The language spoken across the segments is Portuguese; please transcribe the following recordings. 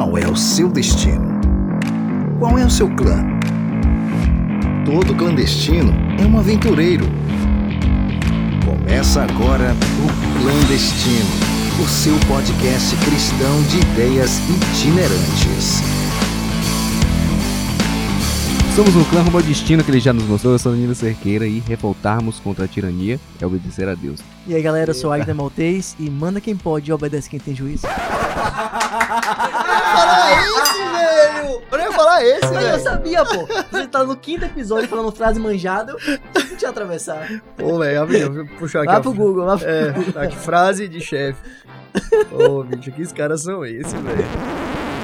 Qual é o seu destino? Qual é o seu clã? Todo clandestino é um aventureiro. Começa agora o Clandestino, o seu podcast cristão de ideias itinerantes. Somos um clã rumo ao destino que ele já nos mostrou. Eu sou Nino Cerqueira e revoltarmos contra a tirania é obedecer a Deus. E aí galera, eu sou Agner Maltês e manda quem pode e obedece quem tem juízo. falar esse, velho! Eu não ia falar esse, Mas eu velho! sabia, pô. Você tá no quinto episódio falando frase manjada, eu não tinha atravessar. Ô, velho, deixa eu puxar aqui. Vai pro Google, vai pro É, tá aqui, frase de chefe. Ô, bicho, que caras são esses, velho?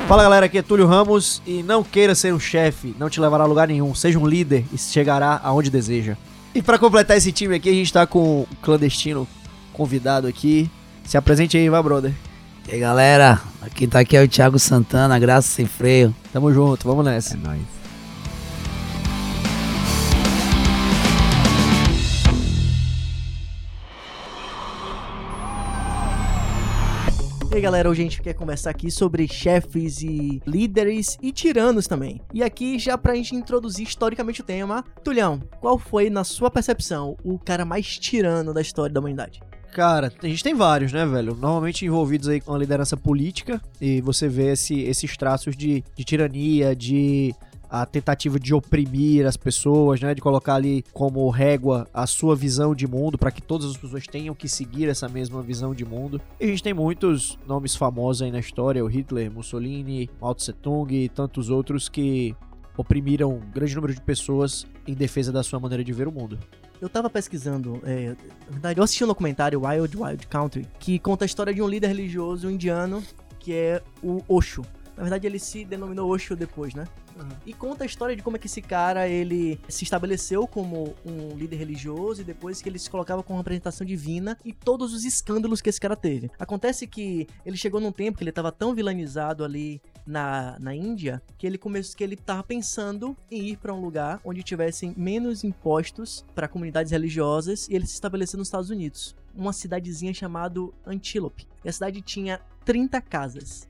Fala galera, aqui é Túlio Ramos e não queira ser um chefe, não te levará a lugar nenhum. Seja um líder e chegará aonde deseja. E pra completar esse time aqui, a gente tá com o clandestino convidado aqui. Se apresente aí, vai, brother. E aí galera, aqui tá aqui é o Thiago Santana, graça sem freio. Tamo junto, vamos É nessa. nóis. E aí galera, hoje a gente quer conversar aqui sobre chefes e líderes e tiranos também. E aqui, já pra gente introduzir historicamente o tema, Tulhão, qual foi, na sua percepção, o cara mais tirano da história da humanidade? Cara, a gente tem vários, né, velho? Normalmente envolvidos aí com a liderança política e você vê esse- esses traços de, de tirania, de a tentativa de oprimir as pessoas, né, de colocar ali como régua a sua visão de mundo para que todas as pessoas tenham que seguir essa mesma visão de mundo. E a gente tem muitos nomes famosos aí na história, o Hitler, Mussolini, Mao Tse Tung e tantos outros que oprimiram um grande número de pessoas em defesa da sua maneira de ver o mundo. Eu tava pesquisando, é, na verdade, eu assisti um documentário, Wild Wild Country, que conta a história de um líder religioso indiano, que é o Osho. Na verdade, ele se denominou Osho depois, né? E conta a história de como é que esse cara, ele se estabeleceu como um líder religioso e depois que ele se colocava com representação divina e todos os escândalos que esse cara teve. Acontece que ele chegou num tempo que ele tava tão vilanizado ali na, na Índia que ele começou que ele tava pensando em ir para um lugar onde tivessem menos impostos para comunidades religiosas e ele se estabeleceu nos Estados Unidos, uma cidadezinha chamada Antelope. E a cidade tinha 30 casas.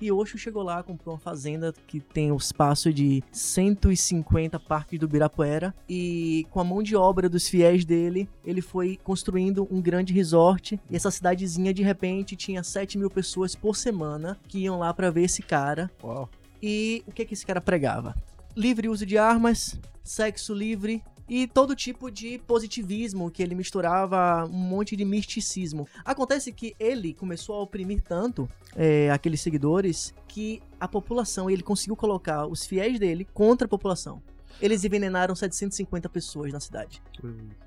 E Osho chegou lá, comprou uma fazenda que tem o espaço de 150 parques do Birapuera. E com a mão de obra dos fiéis dele, ele foi construindo um grande resort. E essa cidadezinha, de repente, tinha 7 mil pessoas por semana que iam lá pra ver esse cara. Uau. E o que, que esse cara pregava? Livre uso de armas, sexo livre e todo tipo de positivismo que ele misturava um monte de misticismo. Acontece que ele começou a oprimir tanto é, aqueles seguidores que a população, ele conseguiu colocar os fiéis dele contra a população. Eles envenenaram 750 pessoas na cidade.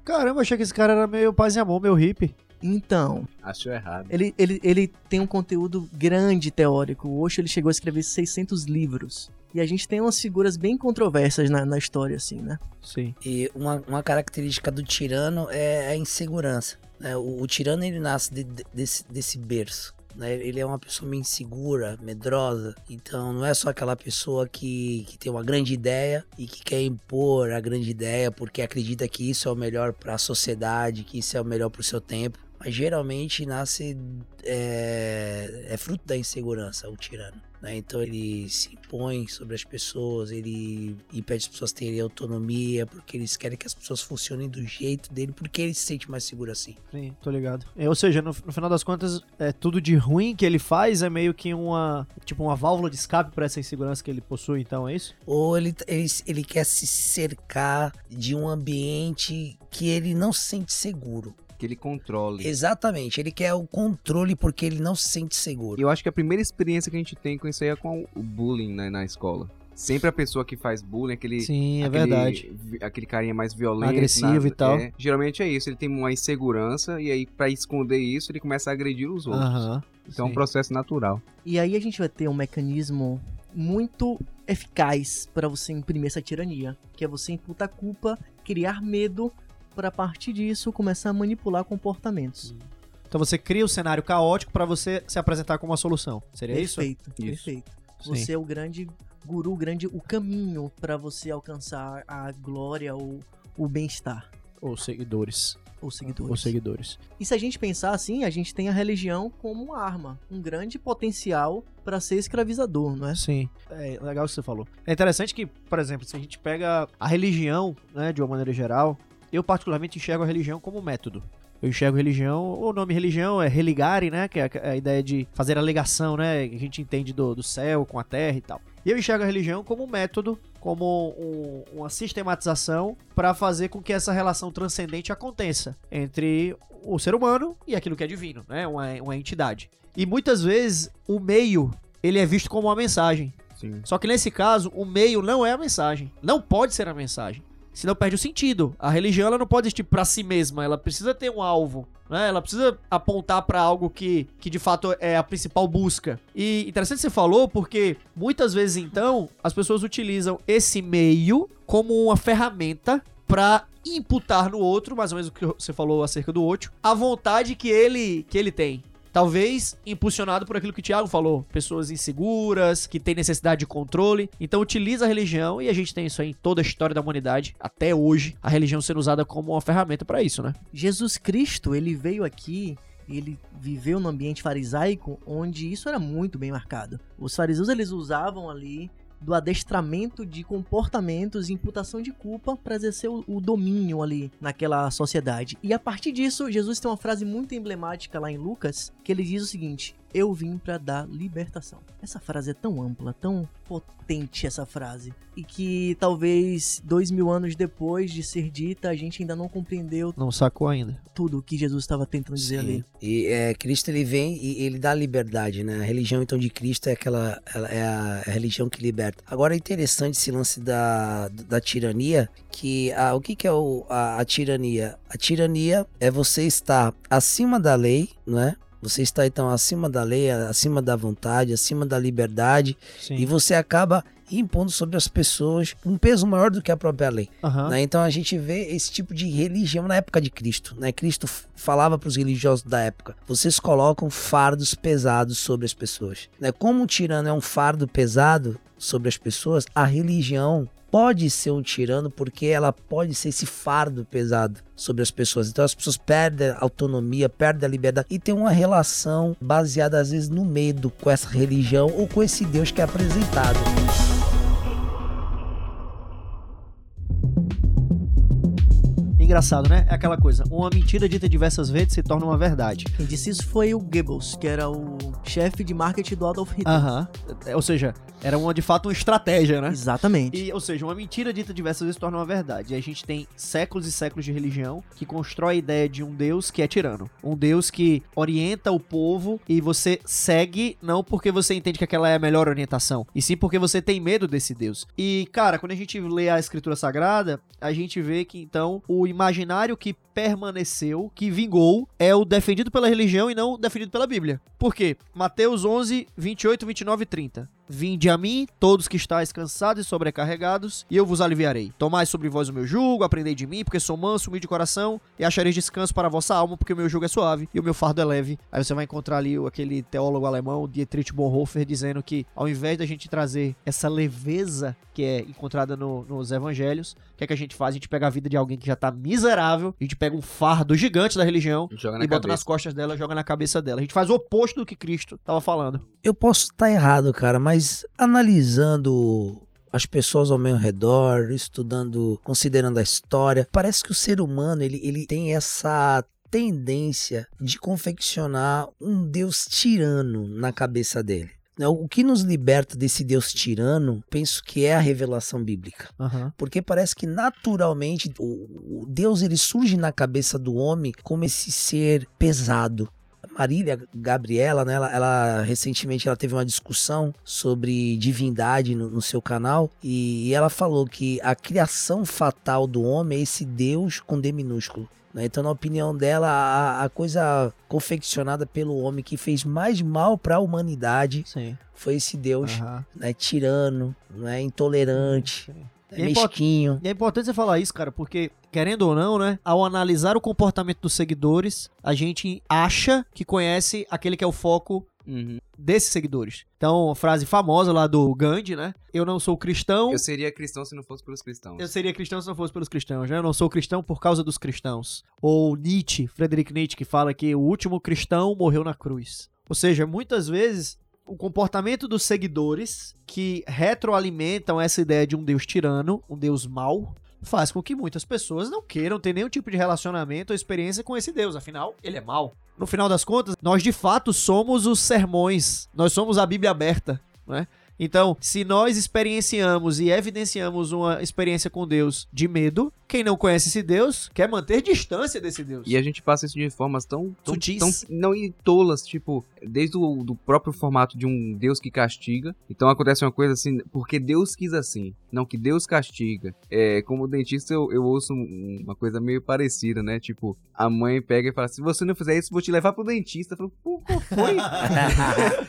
Caramba, achei que esse cara era meio paz e amor, meio hippie. Então, Achou errado. ele, ele, ele tem um conteúdo grande teórico. O Osho ele chegou a escrever 600 livros. E a gente tem umas figuras bem controversas na, na história, assim, né? Sim. E uma, uma característica do tirano é a insegurança. né? O, o tirano ele nasce de- de- desse, desse berço. né? Ele é uma pessoa meio insegura, medrosa. Então não é só aquela pessoa que, que tem uma grande ideia e que quer impor a grande ideia porque acredita que isso é o melhor para a sociedade, que isso é o melhor para o seu tempo. Mas geralmente nasce. É, é fruto da insegurança, o tirano. né? Então ele se impõe sobre as pessoas, ele impede as pessoas terem autonomia, porque eles querem que as pessoas funcionem do jeito dele, porque ele se sente mais seguro assim. Sim, tô ligado. É, ou seja, no, no final das contas, é, tudo de ruim que ele faz é meio que uma. Tipo, uma válvula de escape pra essa insegurança que ele possui, então, é isso? Ou ele, ele, ele quer se cercar de um ambiente que ele não se sente seguro. Que ele controle. Exatamente, ele quer o controle porque ele não se sente seguro. Eu acho que a primeira experiência que a gente tem com isso aí é com o bullying né, na escola. Sempre a pessoa que faz bullying, aquele. Sim, é aquele- verdade. Aquele carinha mais violento. Agressivo e tal. é. geralmente é isso, ele tem uma insegurança e aí, pra esconder isso, ele começa a agredir os outros. Aham. Então é um sim. processo natural. E aí a gente vai ter um mecanismo muito eficaz para você imprimir essa tirania, que é você imputar culpa, criar medo, para a partir disso começar a manipular comportamentos. Então você cria o cenário caótico pra você se apresentar como uma solução. Seria isso? perfeito, Isso. perfeito. Sim. Você é o grande guru, o grande o caminho para você alcançar a glória ou o bem-estar. Ou seguidores. Ou seguidores. Os seguidores. E se a gente pensar assim, a gente tem a religião como uma arma, um grande potencial para ser escravizador, não é? Sim. É legal o que você falou. É interessante que, por exemplo, se a gente pega a religião, né, de uma maneira geral, eu particularmente enxergo a religião como método. Eu enxergo religião, o nome religião é religare, né? Que é a- ideia de fazer a ligação, né? Que a gente entende do, do céu com a terra e tal. E eu enxergo a religião como um método, como um- uma sistematização para fazer com que essa relação transcendente aconteça entre o ser humano e aquilo que é divino, né? Uma, uma entidade. E muitas vezes o meio ele é visto como uma mensagem. Sim. Só que nesse caso, o meio não é a mensagem. Não pode ser a mensagem. Senão perde o sentido. A religião ela não pode existir pra si mesma. Ela precisa ter um alvo. Né? Ela precisa apontar pra algo que, que de fato é a principal busca. E interessante que você falou, porque muitas vezes então as pessoas utilizam esse meio como uma ferramenta pra imputar no outro, mais ou menos o que você falou acerca do outro, a vontade que ele que ele tem. Talvez impulsionado por aquilo que o Thiago falou, pessoas inseguras, que têm necessidade de controle. Então utiliza a religião e a gente tem isso aí em toda a história da humanidade, até hoje, a religião sendo usada como uma ferramenta pra isso, né? Jesus Cristo, ele veio aqui ele viveu no ambiente farisaico onde isso era muito bem marcado. Os fariseus eles usavam ali do adestramento de comportamentos e imputação de culpa para exercer o, o domínio ali naquela sociedade. E a partir disso, Jesus tem uma frase muito emblemática lá em Lucas, que ele diz o seguinte: Eu vim para dar libertação. Essa frase é tão ampla, tão potente essa frase, e que talvez dois mil anos depois de ser dita, a gente ainda não compreendeu Não sacou ainda. tudo o que Jesus estava tentando dizer ali. E é, Cristo ele vem e ele dá liberdade, né? A religião então de Cristo é aquela ela é a, é a religião que liberta. Agora é interessante esse lance da, da tirania, que a, o que, que é o, a, a tirania? A tirania é você estar acima da lei, não é? Você está então acima da lei, acima da vontade, acima da liberdade, Sim. e você acaba impondo sobre as pessoas um peso maior do que a própria lei. Aham. né? Então a gente vê esse tipo de religião na época de Cristo. Né? Cristo falava para os religiosos da época: vocês colocam fardos pesados sobre as pessoas. Né? Como o tirano é um fardo pesado sobre as pessoas, a religião pode ser um tirano porque ela pode ser esse fardo pesado sobre as pessoas. Então as pessoas perdem a autonomia, perdem a liberdade e tem uma relação baseada às vezes no medo com essa religião ou com esse Deus que é apresentado. Engraçado, né? É aquela coisa. Uma mentira dita diversas vezes se torna uma verdade. Quem disse isso foi o Goebbels, que era o chefe de marketing do Adolf Hitler. Aham. É, Ou seja, era uma, de fato uma estratégia, né? Exatamente. E, ou seja, uma mentira dita diversas vezes se torna uma verdade. E a gente tem séculos e séculos de religião que constrói a ideia de um Deus que é tirano. Um Deus que orienta o povo e você segue não porque você entende que aquela é a melhor orientação, e sim porque você tem medo desse Deus. E, cara, quando a gente lê a Escritura Sagrada, a gente vê que então o imaginário que permaneceu, que vingou, é o defendido pela religião e não o defendido pela Bíblia. Por quê? Mateus 11, 28, 29 e 30. Vinde a mim, todos que estáis cansados e sobrecarregados, e eu vos aliviarei. Tomai sobre vós o meu jugo, aprendei de mim, porque sou manso, humilde de coração, e achareis descanso para a vossa alma, porque o meu jugo é suave e o meu fardo é leve. Aí você vai encontrar ali aquele teólogo alemão, Dietrich Bonhoeffer, dizendo que ao invés da gente trazer essa leveza que é encontrada no- nos evangelhos, o que é que a gente faz? A gente pega a vida de alguém que já tá miserável, a gente pega um fardo gigante da religião, e bota cabeça. nas costas dela, joga na cabeça dela. A gente faz o oposto do que Cristo tava falando. Eu posso estar errado, cara, mas analisando as pessoas ao meu redor, estudando, considerando a história, parece que o ser humano ele, ele tem essa tendência de confeccionar um Deus tirano na cabeça dele. Né, O que nos liberta desse Deus tirano, penso que é a revelação bíblica. Aham. Porque parece que naturalmente o, o Deus ele surge na cabeça do homem como esse ser pesado. Marília Gabriela, né, ela, ela, recentemente ela teve uma discussão sobre divindade no, no seu canal e, ela falou que a criação fatal do homem é esse Deus com D minúsculo. né? Então, na opinião dela, a, a coisa confeccionada pelo homem que fez mais mal para a humanidade Sim. foi esse Deus Aham. né, tirano, né, intolerante, E é import- mesquinho. E é importante você falar isso, cara, porque, querendo ou não, né? Ao analisar o comportamento dos seguidores, a gente acha que conhece aquele que é o foco Uhum. desses seguidores. Então, a frase famosa lá do Gandhi, né? Eu não sou cristão. Eu seria cristão se não fosse pelos cristãos. Eu seria cristão se não fosse pelos cristãos, né? Eu não sou cristão por causa dos cristãos. Ou Nietzsche, Friedrich Nietzsche, que fala que o último cristão morreu na cruz. Ou seja, muitas vezes o comportamento dos seguidores que retroalimentam essa ideia de um Deus tirano, um Deus mau, faz com que muitas pessoas não queiram ter nenhum tipo de relacionamento ou experiência com esse Deus. Afinal, ele é mau. No final das contas, nós de fato somos os sermões. Nós somos a Bíblia aberta, não é? Então, se nós experienciamos e evidenciamos uma experiência com Deus de medo, quem não conhece esse Deus quer manter distância desse Deus. E a gente passa isso de formas tão, tão, Sutis. tão não e tolas, tipo, desde o do próprio formato de um Deus que castiga. Então acontece uma coisa assim, porque Deus quis assim, não que Deus castiga. É, como dentista eu, eu ouço um- uma coisa meio parecida, né? Tipo, a mãe pega e fala: se você não fizer isso, vou te levar pro dentista. Eu falo, pô, qual foi?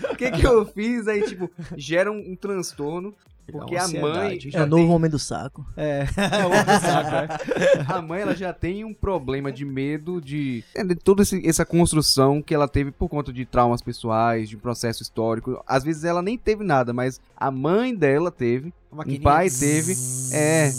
O que que eu fiz? Aí, tipo, gera um, um transtorno. Porque a mãe. É o novo tem- homem do saco. É, é outro saco, é. a mãe ela já tem um problema de medo de, é, de toda esse- essa construção que ela teve por conta de traumas pessoais, de um processo histórico. Às vezes ela nem teve nada, mas a mãe dela teve, um maquininha. pai teve, é.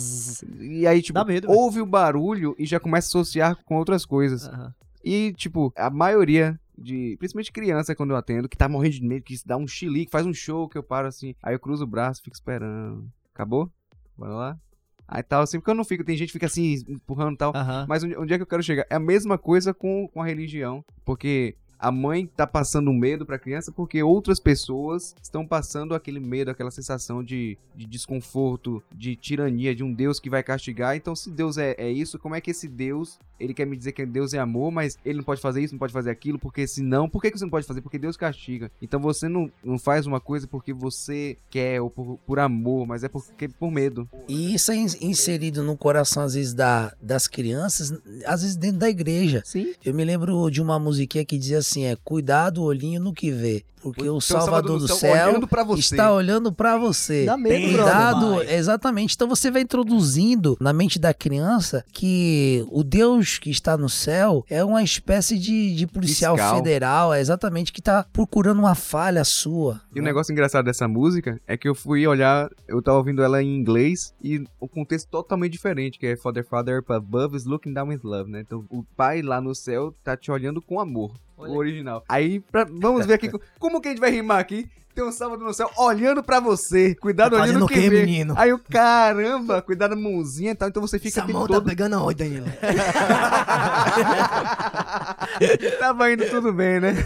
E aí tipo Dá medo, velho. ouve o barulho e já começa a associar com outras coisas. Aham. E tipo, a maioria de, principalmente criança quando eu atendo, que tá morrendo de medo, que se dá um chilique, faz um show que eu paro assim, aí eu cruzo o braço, fico esperando. Acabou? Bora lá? Aí tal, assim, porque eu não fico, tem gente que fica assim, empurrando e tal. Aham. Mas onde, onde é que eu quero chegar? É a mesma coisa com, com a religião. Porque a mãe tá passando medo pra criança porque outras pessoas estão passando aquele medo, aquela sensação de, de desconforto, de tirania, de um Deus que vai castigar. Então, se Deus é, é isso, como é que esse Deus, ele quer me dizer que Deus é amor, mas ele não pode fazer isso, não pode fazer aquilo, porque se não, por que, que você não pode fazer? Porque Deus castiga. Então você não, não faz uma coisa porque você quer ou por, por amor, mas é porque por medo. E isso é in- inserido no coração, às vezes, da, das crianças, às vezes dentro da igreja. Sim. Eu me lembro de uma musiquinha que dizia assim: é cuidado o olhinho no que vê, porque o Salvador do céu olhando pra você. está olhando pra você. Dá medo, Cuidado, brother. exatamente. Então você vai introduzindo na mente da criança que o Deus que está no céu é uma espécie de, de policial Fiscal. federal, é exatamente que está procurando uma falha sua. E o né? negócio engraçado dessa música é que eu fui olhar, eu tava ouvindo ela em inglês e o contexto totalmente diferente, que é Father Father up above is looking down with love, né? Então o pai lá no céu tá te olhando com amor, o original. Aí, pra- vamos ver aqui, co- como que a gente vai rimar aqui? Tem um sábado no céu olhando pra você, cuidado Tá olhando o que vê. menino? Aí o caramba, cuidado na mãozinha e tal, então você fica Essa mão tá todo... pegando aonde, Danilo? Tava indo tudo bem, né?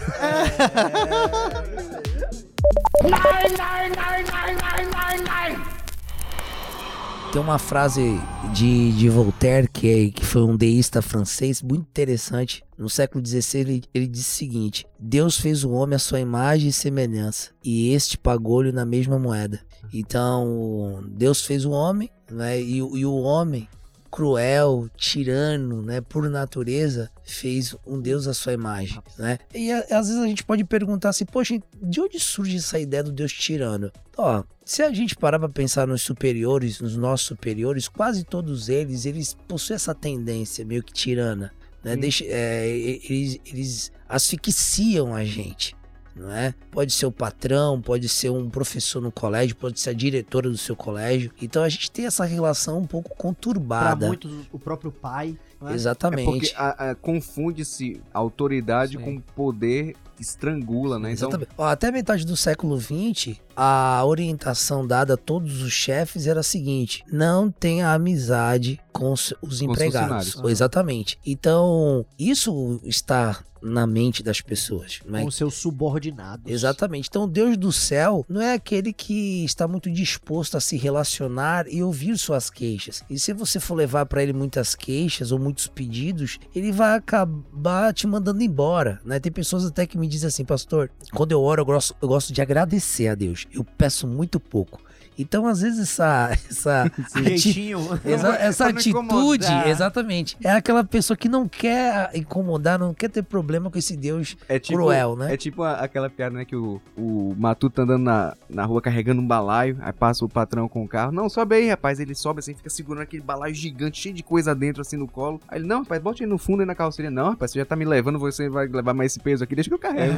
Tem uma frase de, de Voltaire, que, é, que foi um deísta francês, muito interessante. No século XVI, ele, ele disse o seguinte: Deus fez o homem à sua imagem e semelhança, e este pagou-lhe na mesma moeda. Então, Deus fez o homem, né, e, e o homem, cruel, tirano, né, por natureza, fez um Deus à sua imagem, né? E a- às vezes a gente pode perguntar assim, poxa, de onde surge essa ideia do Deus tirano? Ó, se a gente parar pra pensar nos superiores, nos nossos superiores, quase todos eles, eles possuem essa tendência meio que tirana, né? Deixa, é, eles, eles asfixiam a gente, não é? Pode ser o patrão, pode ser um professor no colégio, pode ser a diretora do seu colégio. Então a gente tem essa relação um pouco conturbada. muitos, o próprio pai. é? É Exatamente. porque a- a- confunde-se autoridade Sim. com poder estrangula, né? Então, Exatamente. Ó, até metade do século XX, a orientação dada a todos os chefes era a seguinte: não tenha amizade com os, os empregados. funcionários. Exatamente. Então, isso está na mente das pessoas. Não é? Com seus subordinados. Exatamente. Então, Deus do céu não é aquele que está muito disposto a se relacionar e ouvir suas queixas. E se você for levar para ele muitas queixas ou muitos pedidos, ele vai acabar te mandando embora, né? Tem pessoas até que me me diz assim, pastor, quando eu oro, eu gosto, eu gosto de agradecer a Deus. Eu peço muito pouco. Então, às vezes, essa, essa, Jeitinho. Essa não atitude, exatamente. É aquela pessoa que não quer incomodar, não quer ter problema com esse Deus É tipo, cruel, né? É tipo a- aquela piada, né? Que o, o Matuto tá andando na, na rua carregando um balaio, aí passa o patrão com o carro. Não, sobe aí, rapaz. Ele sobe assim, fica segurando aquele balaio gigante, cheio de coisa dentro, assim, no colo. Aí ele, não, rapaz, bote aí no fundo aí na carroceria. Não, rapaz, você já tá me levando, você vai levar mais esse peso aqui, deixa que eu carrego.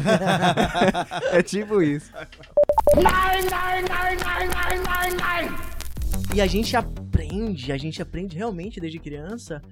é tipo isso. E a gente aprende, a gente aprende realmente desde criança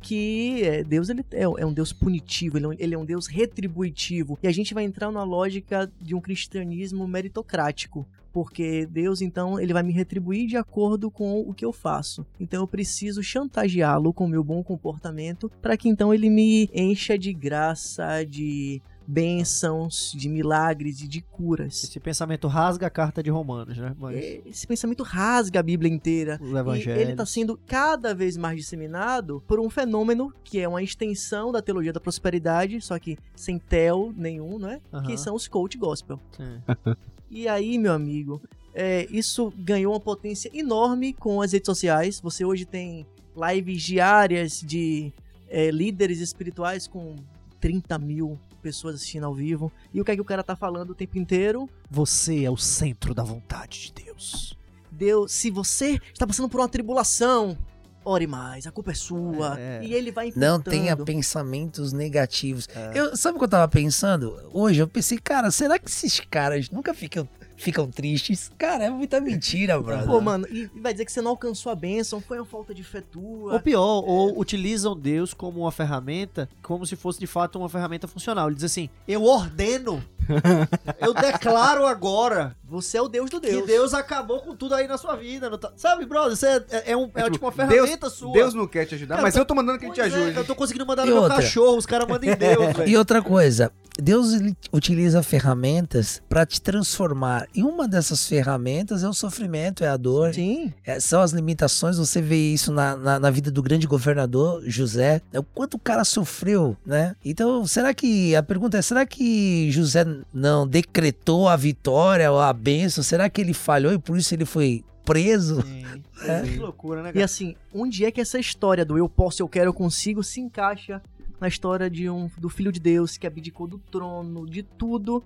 que Deus ele é, é um Deus punitivo, ele é um, ele é um Deus retributivo. E a gente vai entrar na lógica de um cristianismo meritocrático. Porque Deus, então, ele vai me retribuir de acordo com o que eu faço. Então eu preciso chantageá-lo com o meu bom comportamento para que então ele me encha de graça, de bênçãos, de milagres e de curas. Esse pensamento rasga a carta de Romanos, né? Mas É, Esse pensamento rasga a Bíblia inteira. os E evangelhos. ele está sendo cada vez mais disseminado por um fenômeno que é uma extensão da teologia da prosperidade, só que sem tel nenhum, né? Que Aham. são os coach gospel. E aí, meu amigo, é, isso ganhou uma potência enorme com as redes sociais. Você hoje tem lives diárias de é, líderes espirituais com 30 mil pessoas assistindo ao vivo. E o que é que o cara tá falando o tempo inteiro? Você é o centro da vontade de Deus. Deus, se você está passando por uma tribulação, ore mais, a culpa é sua. É. E ele vai Não tenha pensamentos negativos. É. Eu, sabe o que eu tava pensando? Hoje eu pensei, cara, será que esses caras nunca ficam, ficam tristes? Cara, é muita mentira, brother. Pô, mano, e vai dizer que você não alcançou a bênção, foi uma falta de fé tua. Ou pior, ou utilizam Deus como uma ferramenta, como se fosse de fato uma ferramenta funcional. Ele diz assim: Eu ordeno, eu declaro agora Você é o Deus do Deus. que Deus acabou com tudo aí na sua vida. não tá- Sabe, brother? Isso é, é, é um, é É tipo, tipo uma ferramenta sua. Deus não quer te ajudar, Cara, mas eu eu tô mandando que ele te é, ajude. eu tô conseguindo mandar E no meu outra? cachorro, os caras mandam em Deus, velho. E outra coisa, Deus utiliza ferramentas pra te transformar. E uma dessas ferramentas é o sofrimento, é a dor, Sim. é- são as limitações. Você vê isso na, na, na vida do grande governador José, é o quanto o cara sofreu, né? Então, será que a pergunta é: será que José não decretou a vitória ou a bênção? Será que ele falhou e por isso ele foi preso? Sim. É. Que loucura, né, E cara? assim, onde é que essa história do eu posso, eu quero, eu consigo se encaixa na história de um do filho de Deus que abdicou do trono, de tudo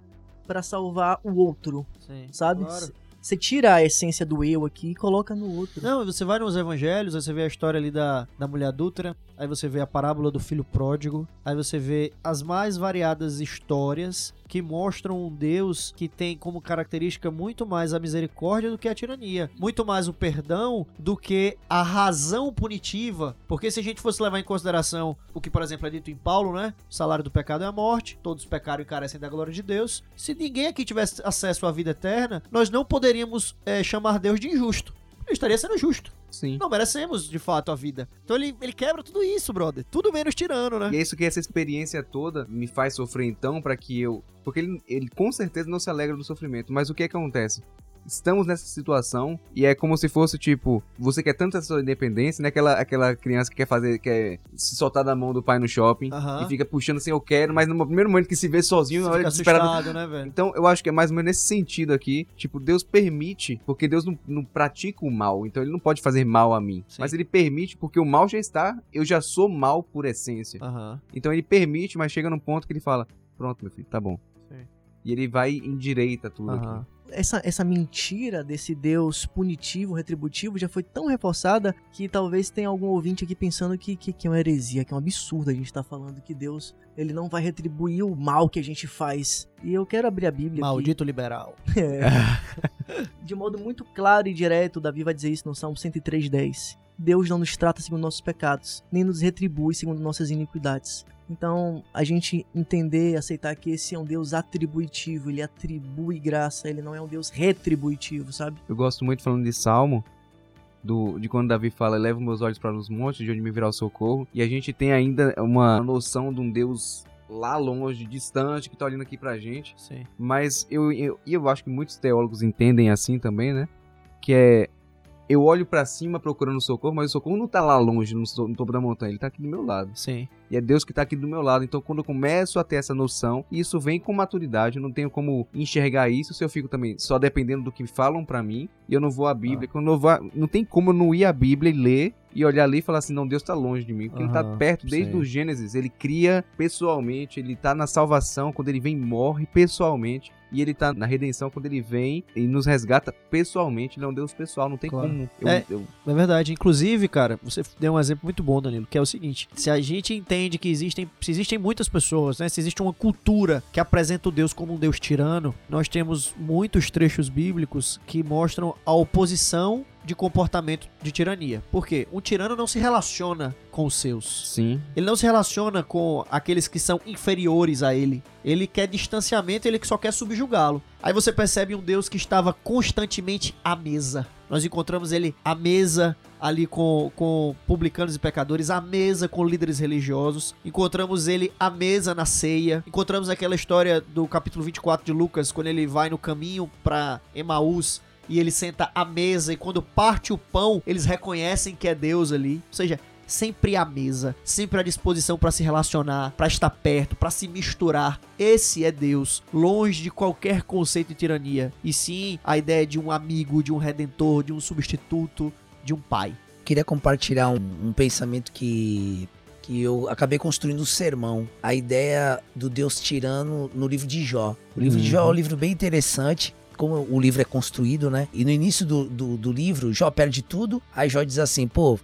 pra salvar o outro, Sim, sabe? claro. Você tira a essência do eu aqui e coloca no outro. Não, você vai nos evangelhos, aí você vê a história ali da, da mulher adúltera, aí você vê a parábola do filho pródigo, aí você vê as mais variadas histórias que mostram um Deus que tem como característica muito mais a misericórdia do que a tirania, muito mais o perdão do que a razão punitiva, porque se a gente fosse levar em consideração o que, por exemplo, é dito em Paulo, né? O salário do pecado é a morte, todos pecaram e carecem da glória de Deus. Se ninguém aqui tivesse acesso à vida eterna, nós não poderíamos eh, chamar Deus de injusto. Ele estaria sendo justo. Sim. Não merecemos, de fato, a vida. Então ele, ele quebra tudo isso, brother. Tudo menos tirano, né? E é isso que essa experiência toda me faz sofrer então para que eu, porque ele, ele com certeza não se alegra do sofrimento, mas o que, é que acontece? Estamos nessa situação e é como se fosse tipo, você quer tanto a sua independência, né? Aquela, aquela criança que quer fazer, quer se soltar da mão do pai no shopping Aham. e fica puxando assim, eu quero, mas no primeiro momento que se vê sozinho, olha fica desesperado. né, velho? Então, eu acho que é mais ou menos nesse sentido aqui. Tipo, Deus permite, porque Deus não, não pratica o mal. Então, ele não pode fazer mal a mim. Sim. Mas ele permite, porque o mal já está. Eu já sou mal por essência. Aham. Então, ele permite, mas chega num ponto que ele fala: Pronto, meu filho, tá bom. E ele vai e endireita tudo Aham. aqui. Essa, essa mentira desse Deus punitivo, retributivo, já foi tão reforçada que talvez tenha algum ouvinte aqui pensando que, que, que é uma heresia, que é um absurdo a gente estar falando que Deus ele não vai retribuir o mal que a gente faz. E eu quero abrir a Bíblia aqui. Maldito liberal. De modo muito claro e direto, Davi vai dizer isso no Salmo 103:10. Deus não nos trata segundo nossos pecados, nem nos retribui segundo nossas iniquidades. Então, a gente entender, aceitar que esse é um Deus atributivo, ele atribui graça, ele não é um Deus retributivo, sabe? Eu gosto muito falando de Salmo. Do, de quando Davi fala, leva meus olhos para os montes, de onde me virá o socorro. E a gente tem ainda uma noção de um Deus lá longe, distante, que tá olhando aqui pra gente. Sim. Mas eu, eu, e eu acho que muitos teólogos entendem assim também, né? Que é. Eu olho pra cima procurando socorro, mas o socorro não tá lá longe, no, no topo da montanha, ele tá aqui do meu lado. Sim. E é Deus que tá aqui do meu lado. Então, quando eu começo a ter essa noção, e isso vem com maturidade, eu não tenho como enxergar isso se eu fico também só dependendo do que falam pra mim, e eu não vou à Bíblia. Quando eu vou, não tem como eu não ir à Bíblia e ler e olhar ali e falar assim: não, Deus tá longe de mim. Porque ele tá Aham, perto desde sim. o Gênesis. Ele cria pessoalmente, ele tá na salvação quando ele vem morre pessoalmente. E ele tá na redenção quando ele vem e nos resgata pessoalmente. Ele é um Deus pessoal, não tem Claro. como. Eu, É. eu- É verdade. Inclusive, cara, você deu um exemplo muito bom, Danilo, que é o seguinte: se a gente entende que existem, se existem muitas pessoas, né? Se existe uma cultura que apresenta o Deus como um Deus tirano, nós temos muitos trechos bíblicos que mostram a oposição de comportamento de tirania. Por quê? Um tirano não se relaciona com os seus. Sim. Ele não se relaciona com aqueles que são inferiores a ele. Ele quer distanciamento, ele só quer subjugá-lo. Aí você percebe um Deus que estava constantemente à mesa. Nós encontramos ele à mesa ali com, com publicanos e pecadores, à mesa com líderes religiosos. Encontramos ele à mesa na ceia. Encontramos aquela história do capítulo 24 de Lucas, quando ele vai no caminho para Emaús e ele senta à mesa e quando parte o pão, eles reconhecem que é Deus ali. Ou seja, sempre à mesa, sempre à disposição para se relacionar, para estar perto, para se misturar. Esse é Deus, longe de qualquer conceito de tirania, e sim a ideia de um amigo, de um redentor, de um substituto, de um pai. Queria compartilhar um, um pensamento que que eu acabei construindo um sermão. A ideia do Deus tirano no livro de Jó. O livro de Jó é um livro bem interessante. Como o livro é construído, né? E no início do, do, do livro, Jó perde tudo. Aí Jó diz assim: pô,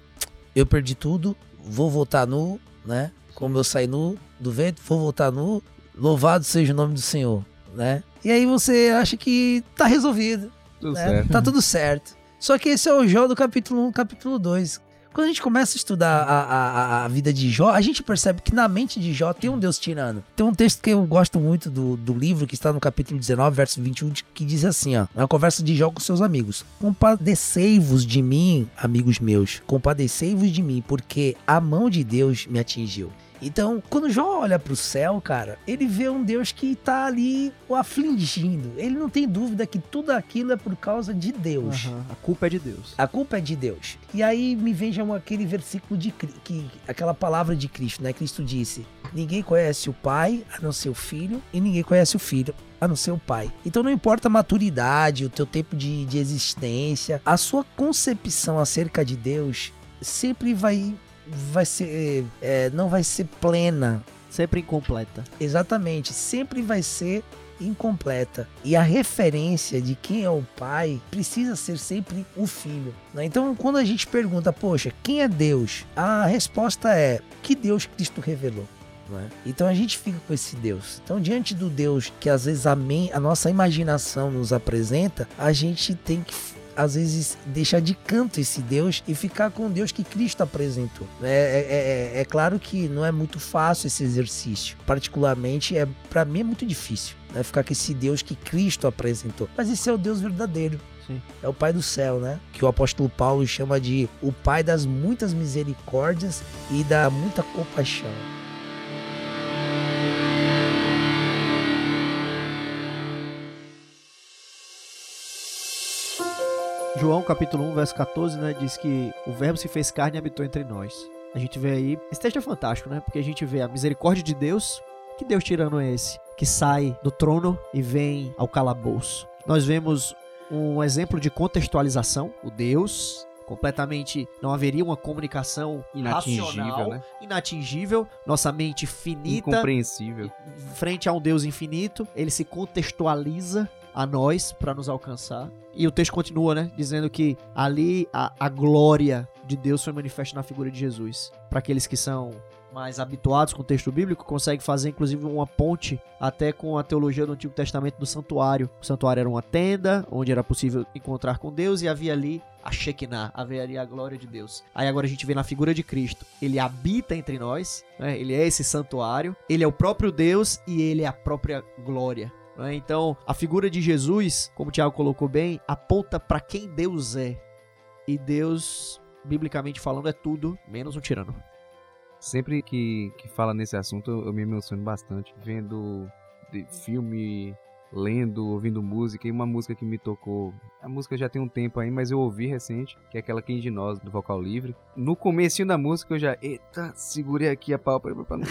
eu perdi tudo, vou voltar nu, né? Como eu saí nu do vento, vou voltar nu. Louvado seja o nome do Senhor, né? E aí você acha que tá resolvido Tudo né? Tá tudo certo. Só que esse é o Jó do capítulo 1, capítulo 2. Quando a gente começa a estudar a, a, a- vida de Jó, a gente percebe que na mente de Jó tem um Deus tirano. Tem um texto que eu gosto muito do, do livro, que está no capítulo 19, verso 21, de- que diz assim, ó. É uma conversa de Jó com seus amigos. Compadecei-vos de mim, amigos meus. Compadecei-vos de mim, porque a mão de Deus me atingiu. Então, quando Jó olha pro céu, cara, ele vê um Deus que tá ali o afligindo. Ele não tem dúvida que tudo aquilo é por causa de Deus. Aham, A culpa é de Deus. A culpa é de Deus. E aí me vem já aquele versículo de que aquela palavra de Cristo, né? Cristo disse: "Ninguém conhece o Pai a não ser o Filho, e ninguém conhece o Filho a não ser o Pai". Então não importa a maturidade, o teu tempo de, de existência, a sua concepção acerca de Deus sempre vai vai ser é, não vai ser plena Sempre incompleta. Exatamente, sempre vai ser incompleta. E a referência de quem é o pai precisa ser sempre o filho. né? Então, quando a gente pergunta, poxa, quem é Deus? A resposta é que Deus Cristo revelou. não é? Então a gente fica com esse Deus. Então, diante do Deus que às vezes a, a nossa imaginação nos apresenta, a gente tem que às vezes deixar de canto esse Deus e ficar com o Deus que Cristo apresentou. É, é, é- é claro que não é muito fácil esse exercício. Particularmente, é para mim é muito difícil né, ficar com esse Deus que Cristo apresentou. Mas esse é o Deus verdadeiro. Sim. É o Pai do céu, né? Que o apóstolo Paulo chama de o Pai das muitas misericórdias e da muita compaixão. João capítulo 1, verso 14, né, diz que o verbo se fez carne e habitou entre nós. A gente vê aí, esse texto é fantástico, né? Porque a gente vê a misericórdia de Deus. Que Deus tirano é esse? Que sai do trono e vem ao calabouço. Nós vemos um exemplo de contextualização, o Deus completamente não haveria uma comunicação Inatingível, racional, né? inatingível, nossa mente finita, Incompreensível. frente a um Deus infinito, ele se contextualiza a nós para nos alcançar. E o texto continua, né, dizendo que ali a, a glória de Deus foi manifesta na figura de Jesus. Para aqueles que são mais habituados com o texto bíblico, consegue fazer inclusive uma ponte até com a teologia do Antigo Testamento do santuário. O santuário era uma tenda onde era possível encontrar com Deus e havia ali a Shekinah, havia ali a glória de Deus. Aí agora a gente vê na figura de Cristo, ele habita entre nós, né? ele é esse santuário, ele é o próprio Deus e ele é a própria glória. Né? Então, a figura de Jesus, como o Tiago colocou bem, aponta para quem Deus é. E Deus, biblicamente falando, é tudo menos um tirano. Sempre que, que fala nesse assunto, eu, me emociono bastante. Vendo filme lendo, ouvindo música, e uma música que me tocou. A música já tem um tempo aí, mas eu ouvi recente, que é aquela Quem de Nós, do Vocal Livre. No comecinho da música eu já, eita, segurei aqui a pálpebra pra não...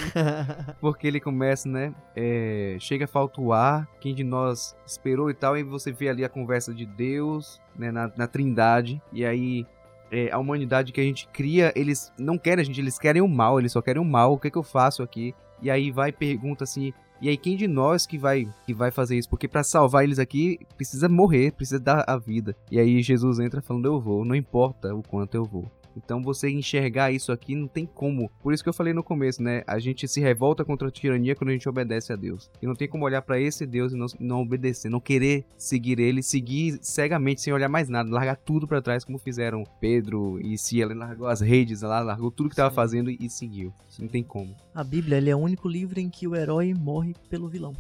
Porque ele começa, né, é, chega falta o ar, quem de nós esperou e tal, e você vê ali a conversa de Deus, né, na, na trindade, e aí é, a humanidade que a gente cria, eles não querem a gente, eles querem o mal, eles só querem o mal, o que, é que eu faço aqui? E aí vai e pergunta assim, e aí quem de nós que vai que vai fazer isso? Porque para salvar eles aqui precisa morrer, precisa dar a vida. E aí Jesus entra falando eu vou, não importa o quanto eu vou. Então você enxergar isso aqui não tem como. Por isso que eu falei no começo, né? A gente se revolta contra a tirania quando a gente obedece a Deus. E não tem como olhar para esse Deus e não, não obedecer, não querer seguir ele, seguir cegamente sem olhar mais nada, largar tudo para trás como fizeram Pedro e se ele largou as redes lá, largou tudo que tava Sim. fazendo e seguiu. Não tem como. A Bíblia ele é o único livro em que o herói morre pelo vilão.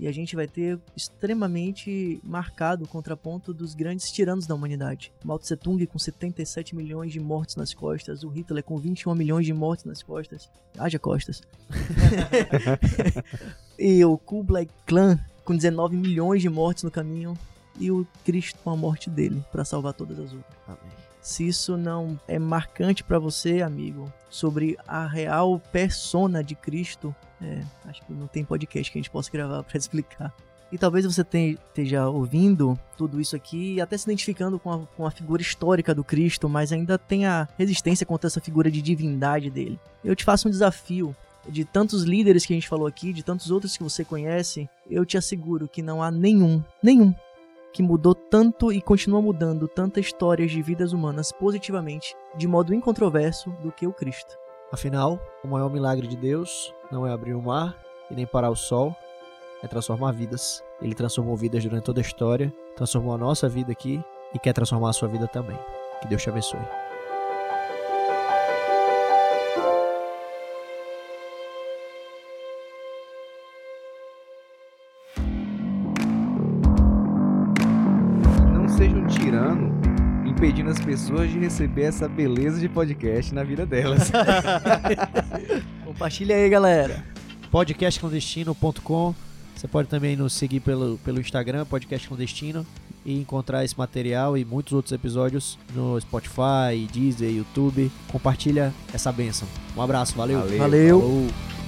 E a gente vai ter extremamente marcado o contraponto dos grandes tiranos da humanidade. Mao Tse Tung com 77 milhões de mortes nas costas, o Hitler com 21 milhões de mortes nas costas. Haja costas. e o Kublai Khan com 19 milhões de mortes no caminho. E o Cristo com a morte dele para salvar todas as outras. Se isso não é marcante pra você, amigo, sobre a real persona de Cristo, é, acho que não tem podcast que a gente possa gravar pra explicar. E talvez você te- esteja ouvindo tudo isso aqui e até se identificando com a, com a figura histórica do Cristo, mas ainda tenha resistência contra essa figura de divindade dele. Eu te faço um desafio. De tantos líderes que a gente falou aqui, de tantos outros que você conhece, eu te asseguro que não há nenhum, nenhum que mudou tanto e continua mudando tantas histórias de vidas humanas positivamente, de modo incontroverso, do que o Cristo. Afinal, o maior milagre de Deus não é abrir o mar e nem parar o sol, é transformar vidas. Ele transformou vidas durante toda a história, transformou a nossa vida aqui e quer transformar a sua vida também. Que Deus te abençoe. As pessoas de receber essa beleza de podcast na vida delas. Compartilha aí, galera. podcastclandestino.com. Você pode também nos seguir pelo, pelo Instagram, Podcast Clandestino, e encontrar esse material e muitos outros episódios no Spotify, Deezer, YouTube. Compartilha essa benção. Um abraço, valeu. Valeu. Valeu.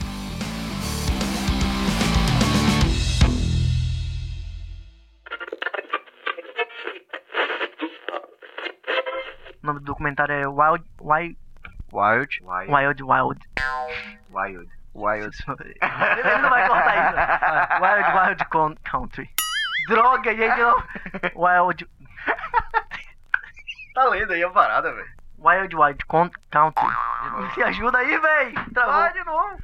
Documentário é Wild Wild Wild. Wild Wild. Wild. Wild. Ele não vai cortar isso. Wild Wild Con- Country. Droga, gente, não. Wild Tá lendo aí a parada, velho. Wild Wild Con- Country. Me ajuda aí. Travou. Vai de novo.